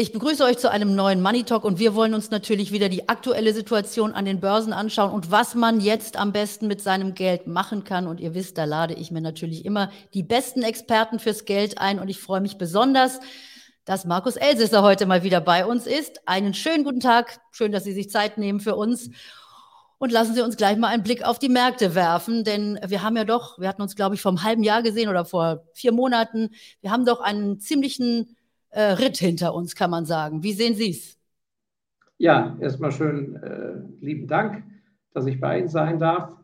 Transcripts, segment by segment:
Ich begrüße euch zu einem neuen Money Talk und wir wollen uns natürlich wieder die aktuelle Situation an den Börsen anschauen und was man jetzt am besten mit seinem Geld machen kann. Und ihr wisst, da lade ich mir natürlich immer die besten Experten fürs Geld ein und ich freue mich besonders, dass Markus Elsesser heute mal wieder bei uns ist. Einen schönen guten Tag. Schön, dass Sie sich Zeit nehmen für uns. Und lassen Sie uns gleich mal einen Blick auf die Märkte werfen, denn wir haben ja doch, wir hatten uns, glaube ich, vor einem halben Jahr gesehen oder vor vier Monaten, wir haben doch einen ziemlichen äh, Ritt hinter uns, kann man sagen. Wie sehen Sie es? Ja, erstmal schön äh, lieben Dank, dass ich bei Ihnen sein darf.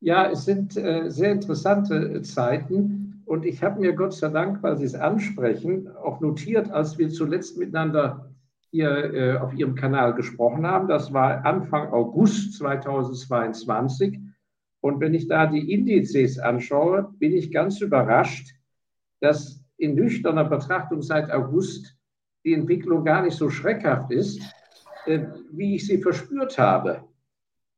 Ja, es sind äh, sehr interessante äh, Zeiten und ich habe mir Gott sei Dank, weil Sie es ansprechen, auch notiert, als wir zuletzt miteinander hier äh, auf Ihrem Kanal gesprochen haben. Das war Anfang August 2022. Und wenn ich da die Indizes anschaue, bin ich ganz überrascht, dass in nüchterner Betrachtung seit August die Entwicklung gar nicht so schreckhaft ist, äh, wie ich sie verspürt habe.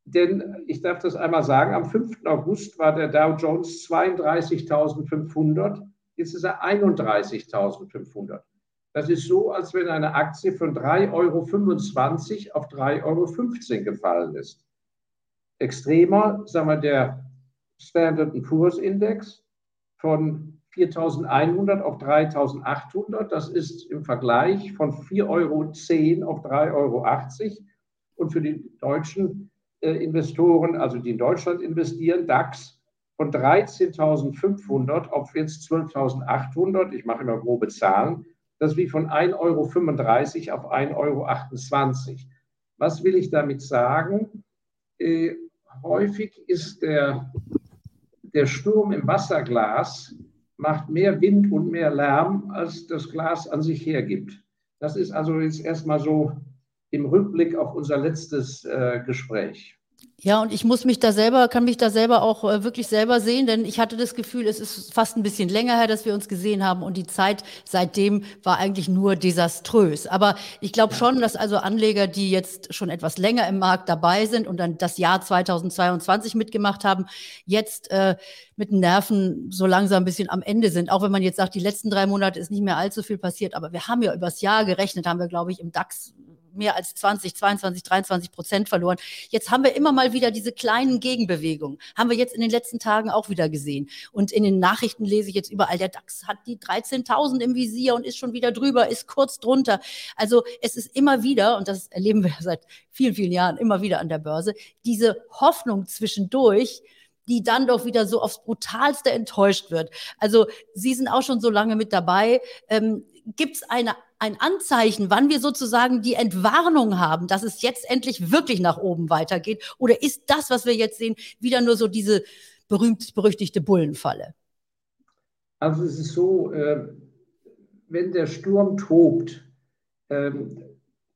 Denn ich darf das einmal sagen, am 5. August war der Dow Jones 32.500, jetzt ist er 31.500. Das ist so, als wenn eine Aktie von 3,25 Euro auf 3,15 Euro gefallen ist. Extremer, sagen wir, der Standard Poor's Index von 4.100 auf 3.800. Das ist im Vergleich von 4,10 Euro auf 3,80 Euro. Und für die deutschen äh, Investoren, also die in Deutschland investieren, DAX von 13.500 auf jetzt 12.800. Ich mache immer grobe Zahlen. Das ist wie von 1,35 Euro auf 1,28 Euro. Was will ich damit sagen? Äh, häufig ist der, der Sturm im Wasserglas macht mehr Wind und mehr Lärm, als das Glas an sich hergibt. Das ist also jetzt erstmal so im Rückblick auf unser letztes äh, Gespräch. Ja, und ich muss mich da selber, kann mich da selber auch äh, wirklich selber sehen, denn ich hatte das Gefühl, es ist fast ein bisschen länger her, dass wir uns gesehen haben und die Zeit seitdem war eigentlich nur desaströs. Aber ich glaube schon, dass also Anleger, die jetzt schon etwas länger im Markt dabei sind und dann das Jahr 2022 mitgemacht haben, jetzt äh, mit den Nerven so langsam ein bisschen am Ende sind. Auch wenn man jetzt sagt, die letzten drei Monate ist nicht mehr allzu viel passiert, aber wir haben ja übers Jahr gerechnet, haben wir, glaube ich, im DAX mehr als 20, 22, 23 Prozent verloren. Jetzt haben wir immer mal wieder diese kleinen Gegenbewegungen. Haben wir jetzt in den letzten Tagen auch wieder gesehen. Und in den Nachrichten lese ich jetzt überall, der DAX hat die 13.000 im Visier und ist schon wieder drüber, ist kurz drunter. Also es ist immer wieder, und das erleben wir seit vielen, vielen Jahren immer wieder an der Börse, diese Hoffnung zwischendurch, die dann doch wieder so aufs Brutalste enttäuscht wird. Also Sie sind auch schon so lange mit dabei. Ähm, Gibt es eine ein Anzeichen, wann wir sozusagen die Entwarnung haben, dass es jetzt endlich wirklich nach oben weitergeht? Oder ist das, was wir jetzt sehen, wieder nur so diese berühmt-berüchtigte Bullenfalle? Also es ist so, äh, wenn der Sturm tobt, ähm,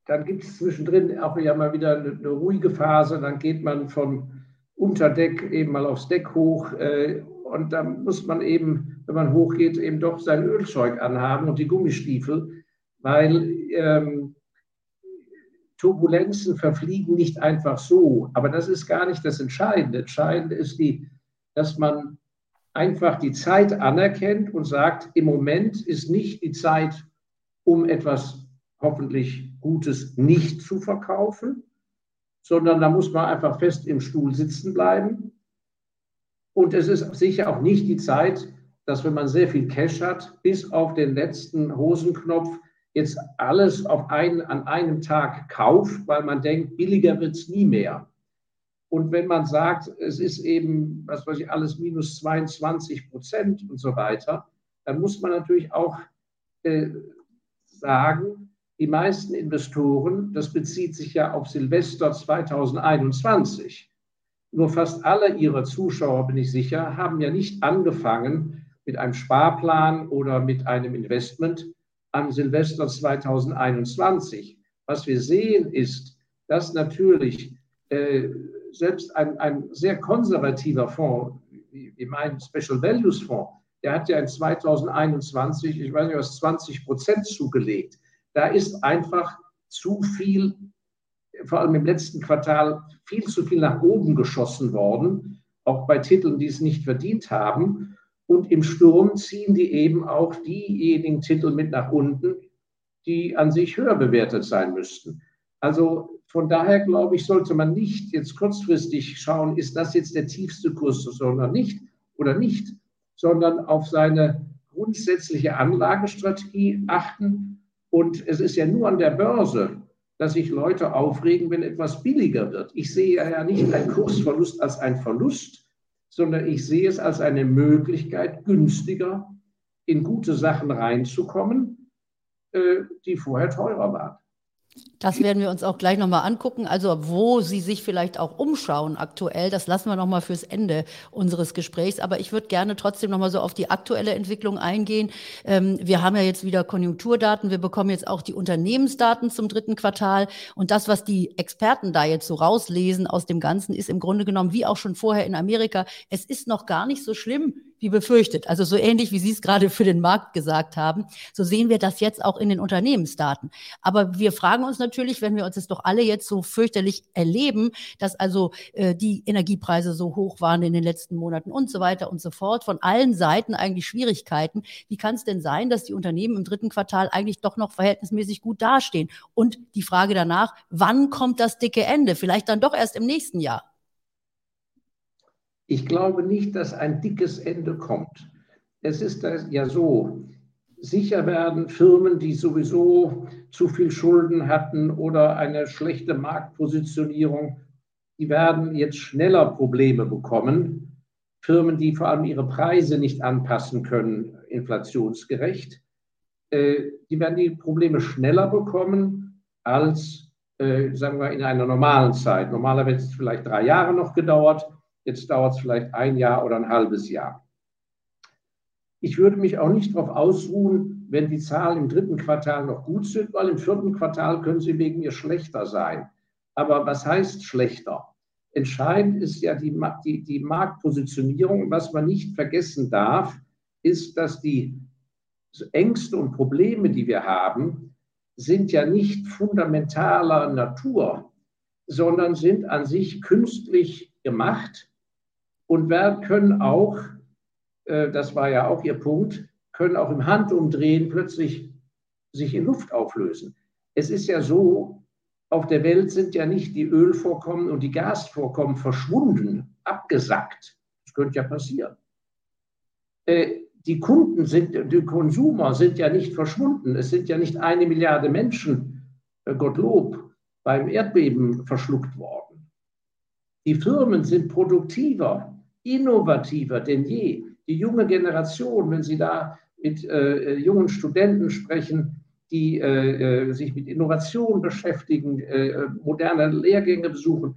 dann gibt es zwischendrin auch ja mal wieder eine, eine, ruhige Phase, dann geht man vom Unterdeck eben mal aufs Deck hoch äh, und dann muss man eben, wenn man hochgeht, eben doch sein Ölzeug anhaben und die Gummistiefel weil ähm, Turbulenzen verfliegen nicht einfach so. Aber das ist gar nicht das Entscheidende. Entscheidend ist, die, dass man einfach die Zeit anerkennt und sagt, im Moment ist nicht die Zeit, um etwas hoffentlich Gutes nicht zu verkaufen, sondern da muss man einfach fest im Stuhl sitzen bleiben. Und es ist sicher auch nicht die Zeit, dass wenn man sehr viel Cash hat, bis auf den letzten Hosenknopf jetzt alles auf einen, an einem Tag kauft, weil man denkt, billiger wird es nie mehr. Und wenn man sagt, es ist eben, was weiß ich, alles minus 22 Prozent und so weiter, dann muss man natürlich auch äh, sagen, die meisten Investoren, das bezieht sich ja auf Silvester 2021, nur fast alle ihrer Zuschauer, bin ich sicher, haben ja nicht angefangen mit einem Sparplan oder mit einem Investment, am Silvester 2021. Was wir sehen ist, dass natürlich äh, selbst ein, ein sehr konservativer Fonds, wie, wie mein Special Values Fonds, der hat ja in 2021, ich weiß nicht was, 20 Prozent zugelegt. Da ist einfach zu viel, vor allem im letzten Quartal, viel zu viel nach oben geschossen worden, auch bei Titeln, die es nicht verdient haben. Und im Sturm ziehen die eben auch diejenigen Titel mit nach unten, die an sich höher bewertet sein müssten. Also von daher glaube ich, sollte man nicht jetzt kurzfristig schauen, ist das jetzt der tiefste Kurs sondern nicht oder nicht, sondern auf seine grundsätzliche Anlagestrategie achten. Und es ist ja nur an der Börse, dass sich Leute aufregen, wenn etwas billiger wird. Ich sehe ja nicht einen Kursverlust als einen Verlust, sondern ich sehe es als eine Möglichkeit, günstiger in gute Sachen reinzukommen, äh, die vorher teurer waren. Das werden wir uns auch gleich nochmal angucken. Also wo Sie sich vielleicht auch umschauen aktuell, das lassen wir nochmal fürs Ende unseres Gesprächs. Aber ich würde gerne trotzdem nochmal so auf die aktuelle Entwicklung eingehen. Ähm, wir haben ja jetzt wieder Konjunkturdaten. Wir bekommen jetzt auch die Unternehmensdaten zum dritten Quartal. Und das, was die Experten da jetzt so rauslesen aus dem Ganzen, ist im Grunde genommen, wie auch schon vorher in Amerika, es ist noch gar nicht so schlimm, wie befürchtet. Also so ähnlich, wie Sie es gerade für den Markt gesagt haben, so sehen wir das jetzt auch in den Unternehmensdaten. Aber wir fragen uns natürlich, wenn wir uns das doch alle jetzt so fürchterlich erleben, dass also äh, die Energiepreise so hoch waren in den letzten Monaten und so weiter und so fort, von allen Seiten eigentlich Schwierigkeiten. Wie kann es denn sein, dass die Unternehmen im dritten Quartal eigentlich doch noch verhältnismäßig gut dastehen? Und die Frage danach, wann kommt das dicke Ende? Vielleicht dann doch erst im nächsten Jahr. Ich glaube nicht, dass ein dickes Ende kommt. Es ist ja so, sicher werden Firmen, die sowieso zu viel Schulden hatten oder eine schlechte Marktpositionierung, die werden jetzt schneller Probleme bekommen. Firmen, die vor allem ihre Preise nicht anpassen können, inflationsgerecht, äh, die werden die Probleme schneller bekommen als, äh, sagen wir, in einer normalen Zeit. Normalerweise hätte es vielleicht drei Jahre noch gedauert. Jetzt dauert es vielleicht ein Jahr oder ein halbes Jahr. Ich würde mich auch nicht darauf ausruhen, wenn die Zahlen im dritten Quartal noch gut sind, weil im vierten Quartal können sie wegen mir schlechter sein. Aber was heißt schlechter? Entscheidend ist ja die, die, die Marktpositionierung. Was man nicht vergessen darf, ist, dass die Ängste und Probleme, die wir haben, sind ja nicht fundamentaler Natur, sondern sind an sich künstlich gemacht und können auch, das war ja auch Ihr Punkt, können auch im Handumdrehen plötzlich sich in Luft auflösen. Es ist ja so, auf der Welt sind ja nicht die Ölvorkommen und die Gasvorkommen verschwunden, abgesackt. Das könnte ja passieren. Äh, die Kunden sind, die Konsumer sind ja nicht verschwunden. Es sind ja nicht eine Milliarde Menschen, äh, Gottlob, beim Erdbeben verschluckt worden. Die Firmen sind produktiver innovativer denn je. Die junge Generation, wenn Sie da mit äh, jungen Studenten sprechen, die äh, äh sich mit Innovation beschäftigen, äh, moderne Lehrgänge besuchen,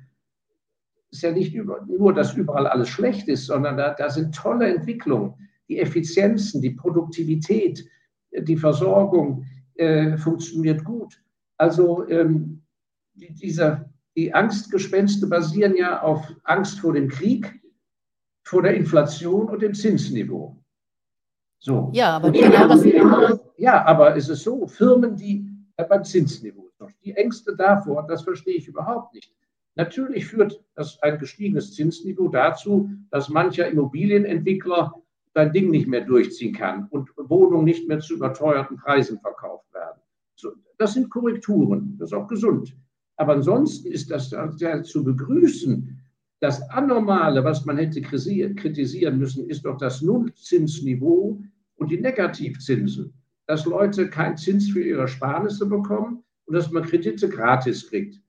ist ja nicht über, nur, dass überall alles schlecht ist, sondern da, da sind tolle Entwicklungen. Die Effizienzen, die Produktivität, die Versorgung äh, funktioniert gut. Also ähm, die, dieser, die Angstgespenste basieren ja auf Angst vor dem Krieg vor der Inflation und dem Zinsniveau. So. Ja, aber genau das. Ja, aber es ist so, Firmen, die beim Zinsniveau, die Ängste davor, das verstehe ich überhaupt nicht. Natürlich führt das ein gestiegenes Zinsniveau dazu, dass mancher Immobilienentwickler sein Ding nicht mehr durchziehen kann und Wohnungen nicht mehr zu überteuerten Preisen verkauft werden. So, das sind Korrekturen, das ist auch gesund. Aber ansonsten ist das ja zu begrüßen, das Anormale, was man hätte kritisieren müssen, ist doch das Nullzinsniveau und die Negativzinsen. Dass Leute keinen Zins für ihre Sparnisse bekommen und dass man Kredite gratis kriegt.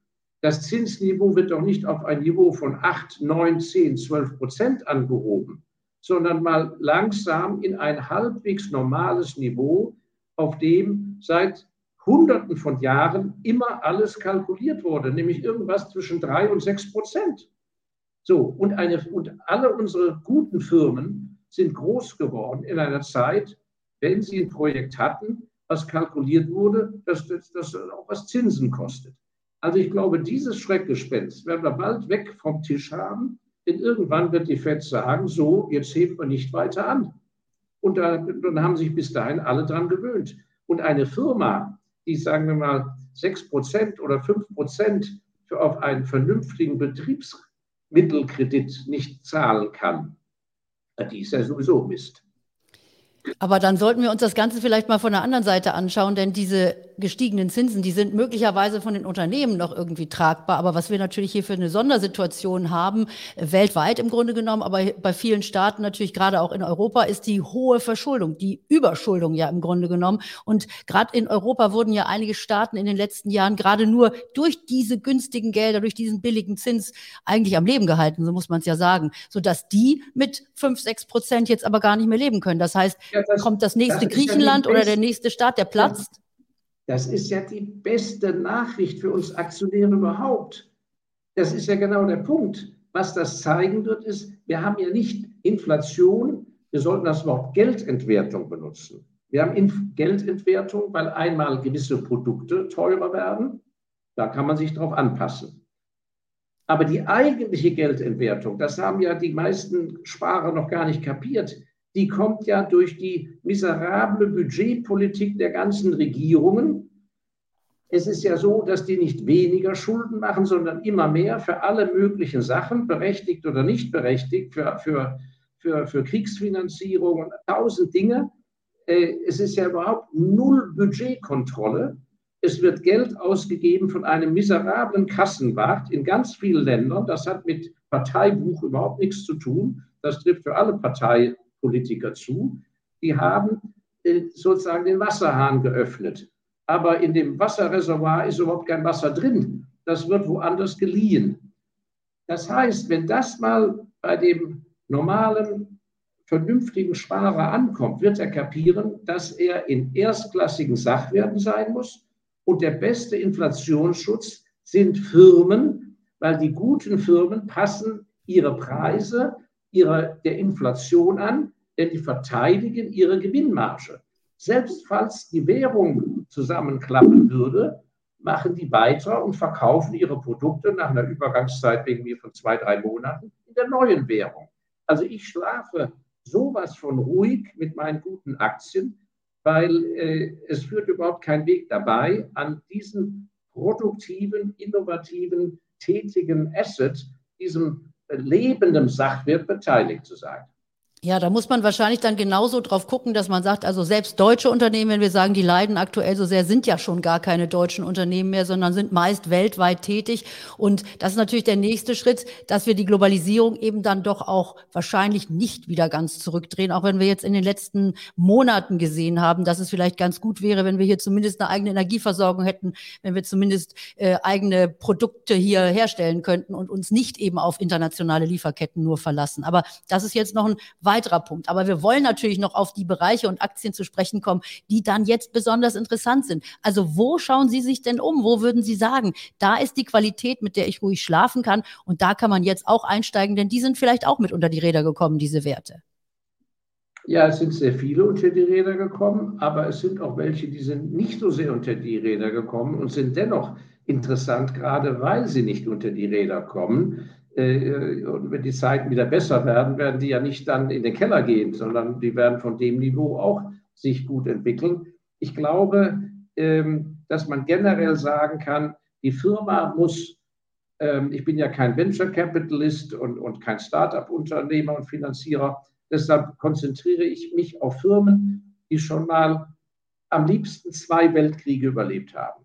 Das Zinsniveau wird doch nicht auf ein Niveau von 8, 9, 10, 12 Prozent angehoben, sondern mal langsam in ein halbwegs normales Niveau, auf dem seit Hunderten von Jahren immer alles kalkuliert wurde, nämlich irgendwas zwischen 3 und 6 Prozent. So, und, eine, und alle unsere guten Firmen sind groß geworden in einer Zeit, wenn sie ein Projekt hatten, was kalkuliert wurde, dass das auch was Zinsen kostet. Also ich glaube, dieses Schreckgespenst werden wir bald weg vom Tisch haben, denn irgendwann wird die FED sagen, so, jetzt heben wir nicht weiter an. Und da, dann haben sich bis dahin alle dran gewöhnt. Und eine Firma, die, sagen wir mal, 6% oder 5% für auf einen vernünftigen Betriebs Mittelkredit nicht zahlen kann, die ist ja sowieso Mist. Aber dann sollten wir uns das Ganze vielleicht mal von der anderen Seite anschauen, denn diese gestiegenen Zinsen, die sind möglicherweise von den Unternehmen noch irgendwie tragbar. Aber was wir natürlich hier für eine Sondersituation haben, weltweit im Grunde genommen, aber bei vielen Staaten natürlich gerade auch in Europa, ist die hohe Verschuldung, die Überschuldung ja im Grunde genommen. Und gerade in Europa wurden ja einige Staaten in den letzten Jahren gerade nur durch diese günstigen Gelder, durch diesen billigen Zins eigentlich am Leben gehalten, so muss man es ja sagen, sodass die mit fünf, sechs Prozent jetzt aber gar nicht mehr leben können. Das heißt, ja, das, kommt das nächste das Griechenland oder der nächste Staat, der platzt. Das ist ja die beste Nachricht für uns Aktionäre überhaupt. Das ist ja genau der Punkt. Was das zeigen wird, ist, wir haben ja nicht Inflation, wir sollten das Wort Geldentwertung benutzen. Wir haben Inf Geldentwertung, weil einmal gewisse Produkte teurer werden. Da kann man sich darauf anpassen. Aber die eigentliche Geldentwertung, das haben ja die meisten Sparer noch gar nicht kapiert, die kommt ja durch die miserable Budgetpolitik der ganzen Regierungen. Es ist ja so, dass die nicht weniger Schulden machen, sondern immer mehr für alle möglichen Sachen, berechtigt oder nicht berechtigt, für, für, für, für Kriegsfinanzierung und tausend Dinge. Äh, es ist ja überhaupt null Budgetkontrolle. Es wird Geld ausgegeben von einem miserablen Kassenwart in ganz vielen Ländern. Das hat mit Parteibuch überhaupt nichts zu tun. Das trifft für alle Parteien Politiker zu, die haben äh, sozusagen den Wasserhahn geöffnet. Aber in dem Wasserreservoir ist überhaupt kein Wasser drin. Das wird woanders geliehen. Das heißt, wenn das mal bei dem normalen, vernünftigen Sparer ankommt, wird er kapieren, dass er in erstklassigen Sachwerten sein muss. Und der beste Inflationsschutz sind Firmen, weil die guten Firmen passen ihre Preise ihrer, der Inflation an, denn die verteidigen ihre Gewinnmarge. Selbst falls die Währung zusammenklappen würde, machen die weiter und verkaufen ihre Produkte nach einer Übergangszeit irgendwie von zwei, drei Monaten in der neuen Währung. Also ich schlafe sowas von ruhig mit meinen guten Aktien, weil äh, es führt überhaupt kein Weg dabei, an diesem produktiven, innovativen, tätigen Asset, diesem lebendem Sachwert beteiligt zu sein. Ja, da muss man wahrscheinlich dann genauso drauf gucken, dass man sagt, also selbst deutsche Unternehmen, wenn wir sagen, die leiden aktuell so sehr, sind ja schon gar keine deutschen Unternehmen mehr, sondern sind meist weltweit tätig. Und das ist natürlich der nächste Schritt, dass wir die Globalisierung eben dann doch auch wahrscheinlich nicht wieder ganz zurückdrehen, auch wenn wir jetzt in den letzten Monaten gesehen haben, dass es vielleicht ganz gut wäre, wenn wir hier zumindest eine eigene Energieversorgung hätten, wenn wir zumindest äh, eigene Produkte hier herstellen könnten und uns nicht eben auf internationale Lieferketten nur verlassen. Aber das ist jetzt noch ein weiterer Punkt. Aber wir wollen natürlich noch auf die Bereiche und Aktien zu sprechen kommen, die dann jetzt besonders interessant sind. Also wo schauen Sie sich denn um? Wo würden Sie sagen, da ist die Qualität, mit der ich ruhig schlafen kann und da kann man jetzt auch einsteigen, denn die sind vielleicht auch mit unter die Räder gekommen, diese Werte. Ja, es sind sehr viele unter die Räder gekommen, aber es sind auch welche, die sind nicht so sehr unter die Räder gekommen und sind dennoch interessant, gerade weil sie nicht unter die Räder kommen. Äh, und wenn die Zeiten wieder besser werden, werden die ja nicht dann in den Keller gehen, sondern die werden von dem Niveau auch sich gut entwickeln. Ich glaube, ähm, dass man generell sagen kann, die Firma muss, ähm, ich bin ja kein Venture Capitalist und, und kein Start-up-Unternehmer und Finanzierer, deshalb konzentriere ich mich auf Firmen, die schon mal am liebsten zwei Weltkriege überlebt haben.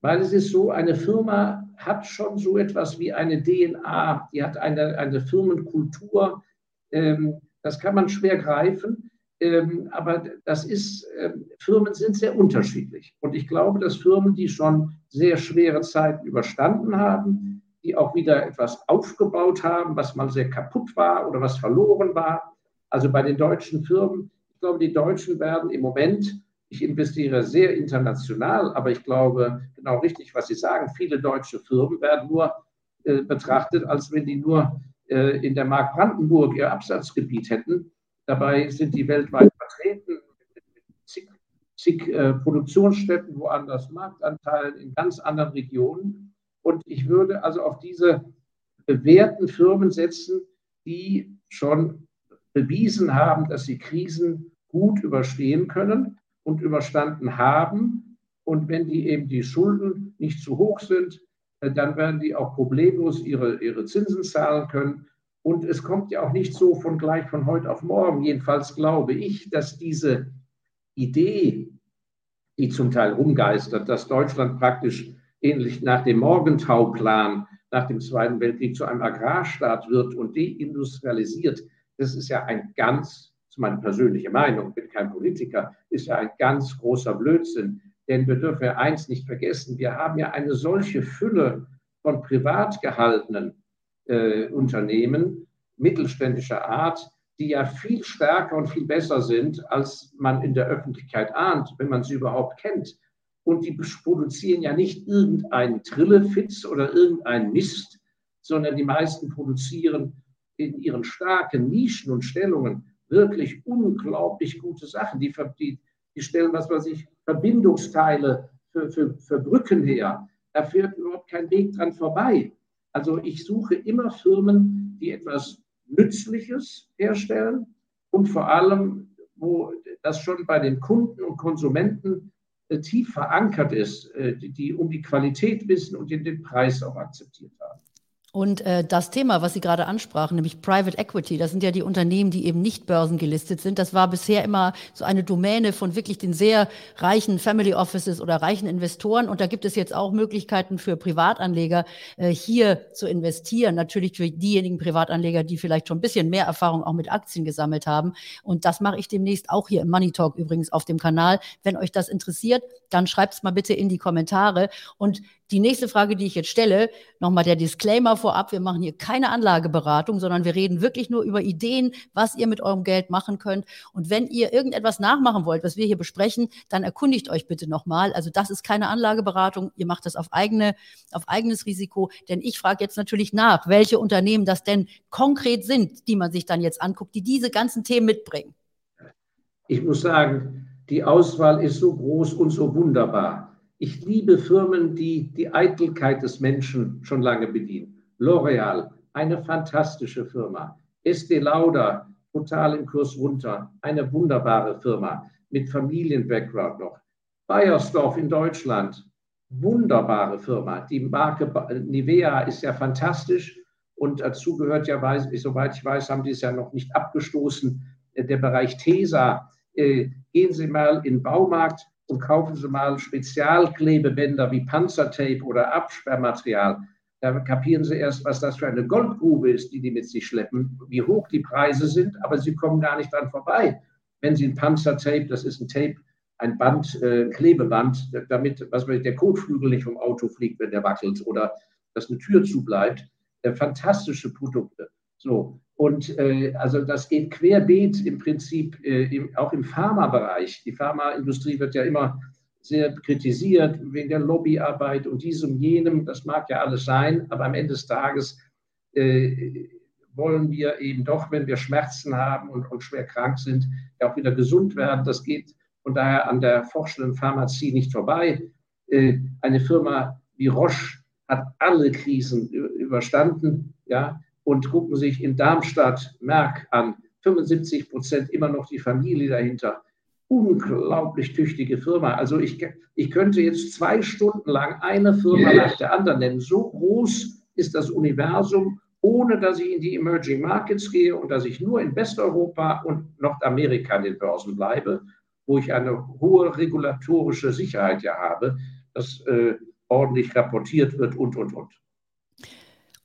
Weil es ist so, eine Firma hat schon so etwas wie eine DNA, die hat eine, eine Firmenkultur. Ähm, das kann man schwer greifen, ähm, aber das ist, ähm, Firmen sind sehr unterschiedlich. Und ich glaube, dass Firmen, die schon sehr schwere Zeiten überstanden haben, die auch wieder etwas aufgebaut haben, was mal sehr kaputt war oder was verloren war. Also bei den deutschen Firmen, ich glaube, die Deutschen werden im Moment ich investiere sehr international, aber ich glaube, genau richtig, was Sie sagen, viele deutsche Firmen werden nur äh, betrachtet, als wenn die nur äh, in der Mark Brandenburg ihr Absatzgebiet hätten. Dabei sind die weltweit vertreten, mit zig, zig äh, Produktionsstätten, woanders Marktanteilen in ganz anderen Regionen. Und ich würde also auf diese bewährten Firmen setzen, die schon bewiesen haben, dass sie Krisen gut überstehen können und überstanden haben. Und wenn die eben die Schulden nicht zu hoch sind, äh, dann werden die auch problemlos ihre, ihre Zinsen zahlen können. Und es kommt ja auch nicht so von gleich von heute auf morgen. Jedenfalls glaube ich, dass diese Idee, die zum Teil rumgeistert, dass Deutschland praktisch ähnlich nach dem Morgentauplan nach dem Zweiten Weltkrieg zu einem Agrarstaat wird und deindustrialisiert, das ist ja ein ganz, ist meine persönliche Meinung, bin kein Politiker, ist ja ein ganz großer Blödsinn. Denn wir dürfen ja eins nicht vergessen, wir haben ja eine solche Fülle von privat gehaltenen äh, Unternehmen mittelständischer Art, die ja viel stärker und viel besser sind, als man in der Öffentlichkeit ahnt, wenn man sie überhaupt kennt. Und die produzieren ja nicht irgendeinen Trillefitz oder irgendeinen Mist, sondern die meisten produzieren in ihren starken Nischen und Stellungen wirklich unglaublich gute Sachen. Die, die, die stellen, was weiß ich, Verbindungsteile für, für, für Brücken her. Da führt überhaupt kein Weg dran vorbei. Also ich suche immer Firmen, die etwas Nützliches herstellen und vor allem, wo das schon bei den Kunden und Konsumenten äh, tief verankert ist, äh, die, die um die Qualität wissen und den Preis auch akzeptiert haben. Und äh, das Thema, was Sie gerade ansprachen, nämlich Private Equity, das sind ja die Unternehmen, die eben nicht börsengelistet sind. Das war bisher immer so eine Domäne von wirklich den sehr reichen Family Offices oder reichen Investoren. Und da gibt es jetzt auch Möglichkeiten für Privatanleger, äh, hier zu investieren. Natürlich für diejenigen Privatanleger, die vielleicht schon ein bisschen mehr Erfahrung auch mit Aktien gesammelt haben. Und das mache ich demnächst auch hier im Money Talk übrigens auf dem Kanal. Wenn euch das interessiert, dann schreibt es mal bitte in die Kommentare. Und die nächste Frage, die ich jetzt stelle, nochmal der Disclaimer vorab. Wir machen hier keine Anlageberatung, sondern wir reden wirklich nur über Ideen, was ihr mit eurem Geld machen könnt. Und wenn ihr irgendetwas nachmachen wollt, was wir hier besprechen, dann erkundigt euch bitte nochmal. Also das ist keine Anlageberatung. Ihr macht das auf eigene, auf eigenes Risiko. Denn ich frage jetzt natürlich nach, welche Unternehmen das denn konkret sind, die man sich dann jetzt anguckt, die diese ganzen Themen mitbringen. Ich muss sagen, die Auswahl ist so groß und so wunderbar. Ich liebe Firmen, die die Eitelkeit des Menschen schon lange bedienen. L'Oreal, eine fantastische Firma. Estee Lauder, total im Kurs runter, eine wunderbare Firma mit Familienbackground noch. Bayersdorf in Deutschland, wunderbare Firma. Die Marke Nivea ist ja fantastisch und dazu gehört ja, soweit ich weiß, haben die es ja noch nicht abgestoßen, der Bereich Tesa. Äh, gehen Sie mal in den Baumarkt, und kaufen Sie mal Spezialklebebänder wie Panzertape oder Absperrmaterial. Da kapieren Sie erst, was das für eine Goldgrube ist, die die mit sich schleppen, wie hoch die Preise sind, aber Sie kommen gar nicht dran vorbei. Wenn Sie ein Panzertape, das ist ein Tape, ein Band, äh, Klebeband, damit was weiß ich, der Kotflügel nicht vom Auto fliegt, wenn der wackelt oder dass eine Tür zubleibt. Äh, fantastische Produkte. So, und äh, also das geht querbeet im Prinzip äh, im, auch im Pharmabereich. Die Pharmaindustrie wird ja immer sehr kritisiert wegen der Lobbyarbeit und diesem, jenem. Das mag ja alles sein, aber am Ende des Tages äh, wollen wir eben doch, wenn wir Schmerzen haben und, und schwer krank sind, ja auch wieder gesund werden. Das geht von daher an der forschenden Pharmazie nicht vorbei. Äh, eine Firma wie Roche hat alle Krisen überstanden. Ja, und gucken sich in Darmstadt Merck an. 75 Prozent immer noch die Familie dahinter. Unglaublich tüchtige Firma. Also ich, ich könnte jetzt zwei Stunden lang eine Firma nach der anderen nennen. So groß ist das Universum, ohne dass ich in die Emerging Markets gehe und dass ich nur in Westeuropa und Nordamerika an den Börsen bleibe, wo ich eine hohe regulatorische Sicherheit ja habe, dass äh, ordentlich rapportiert wird und, und, und.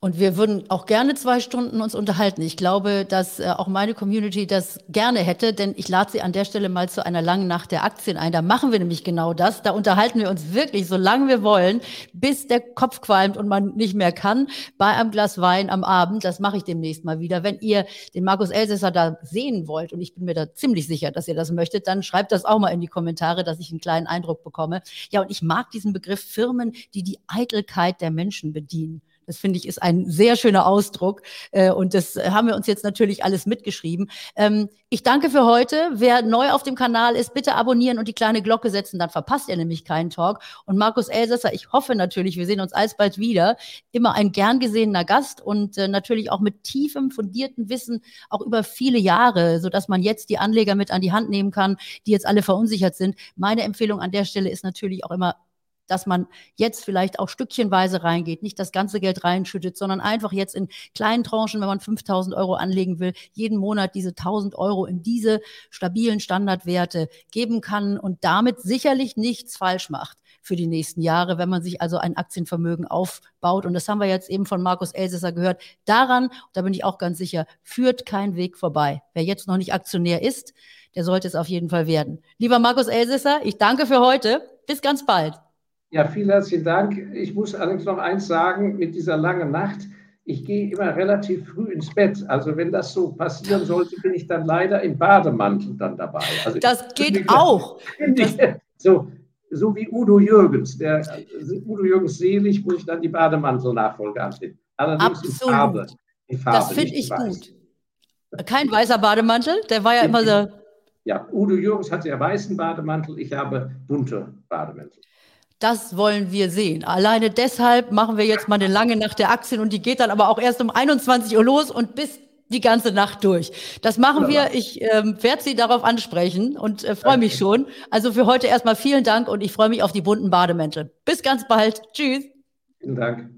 Und wir würden auch gerne zwei Stunden uns unterhalten. Ich glaube, dass äh, auch meine Community das gerne hätte, denn ich lade Sie an der Stelle mal zu einer langen Nacht der Aktien ein. Da machen wir nämlich genau das. Da unterhalten wir uns wirklich, solange wir wollen, bis der Kopf qualmt und man nicht mehr kann, bei einem Glas Wein am Abend. Das mache ich demnächst mal wieder. Wenn ihr den Markus Elsässer da sehen wollt, und ich bin mir da ziemlich sicher, dass ihr das möchtet, dann schreibt das auch mal in die Kommentare, dass ich einen kleinen Eindruck bekomme. Ja, und ich mag diesen Begriff Firmen, die die Eitelkeit der Menschen bedienen. Das finde ich ist ein sehr schöner Ausdruck. Äh, und das haben wir uns jetzt natürlich alles mitgeschrieben. Ähm, ich danke für heute. Wer neu auf dem Kanal ist, bitte abonnieren und die kleine Glocke setzen, dann verpasst ihr nämlich keinen Talk. Und Markus Elsässer, ich hoffe natürlich, wir sehen uns alsbald wieder. Immer ein gern gesehener Gast und äh, natürlich auch mit tiefem, fundierten Wissen, auch über viele Jahre, sodass man jetzt die Anleger mit an die Hand nehmen kann, die jetzt alle verunsichert sind. Meine Empfehlung an der Stelle ist natürlich auch immer, dass man jetzt vielleicht auch stückchenweise reingeht, nicht das ganze Geld reinschüttet, sondern einfach jetzt in kleinen Tranchen, wenn man 5000 Euro anlegen will, jeden Monat diese 1000 Euro in diese stabilen Standardwerte geben kann und damit sicherlich nichts falsch macht für die nächsten Jahre, wenn man sich also ein Aktienvermögen aufbaut. Und das haben wir jetzt eben von Markus Elsässer gehört. Daran, da bin ich auch ganz sicher, führt kein Weg vorbei. Wer jetzt noch nicht Aktionär ist, der sollte es auf jeden Fall werden. Lieber Markus Elsässer, ich danke für heute. Bis ganz bald. Ja, vielen herzlichen Dank. Ich muss allerdings noch eins sagen, mit dieser langen Nacht, ich gehe immer relativ früh ins Bett. Also wenn das so passieren sollte, bin ich dann leider im Bademantel dann dabei. Also das geht auch. Das, so, so wie Udo Jürgens. Der, Udo Jürgens selig muss ich dann die Bademantel-Nachfolge antreten. Allerdings Absolut. in Farbe. In Farbe das finde ich gut. Kein weißer Bademantel, der war ja immer so. Ja, Udo Jürgens hat ja weißen Bademantel, ich habe bunte Bademäntel. Das wollen wir sehen. Alleine deshalb machen wir jetzt mal eine lange Nacht der Aktien und die geht dann aber auch erst um 21 Uhr los und bis die ganze Nacht durch. Das machen wir. Ich ähm, werde Sie darauf ansprechen und äh, freue mich schon. Also für heute erstmal vielen Dank und ich freue mich auf die bunten Bademäntel. Bis ganz bald. Tschüss. Vielen Dank.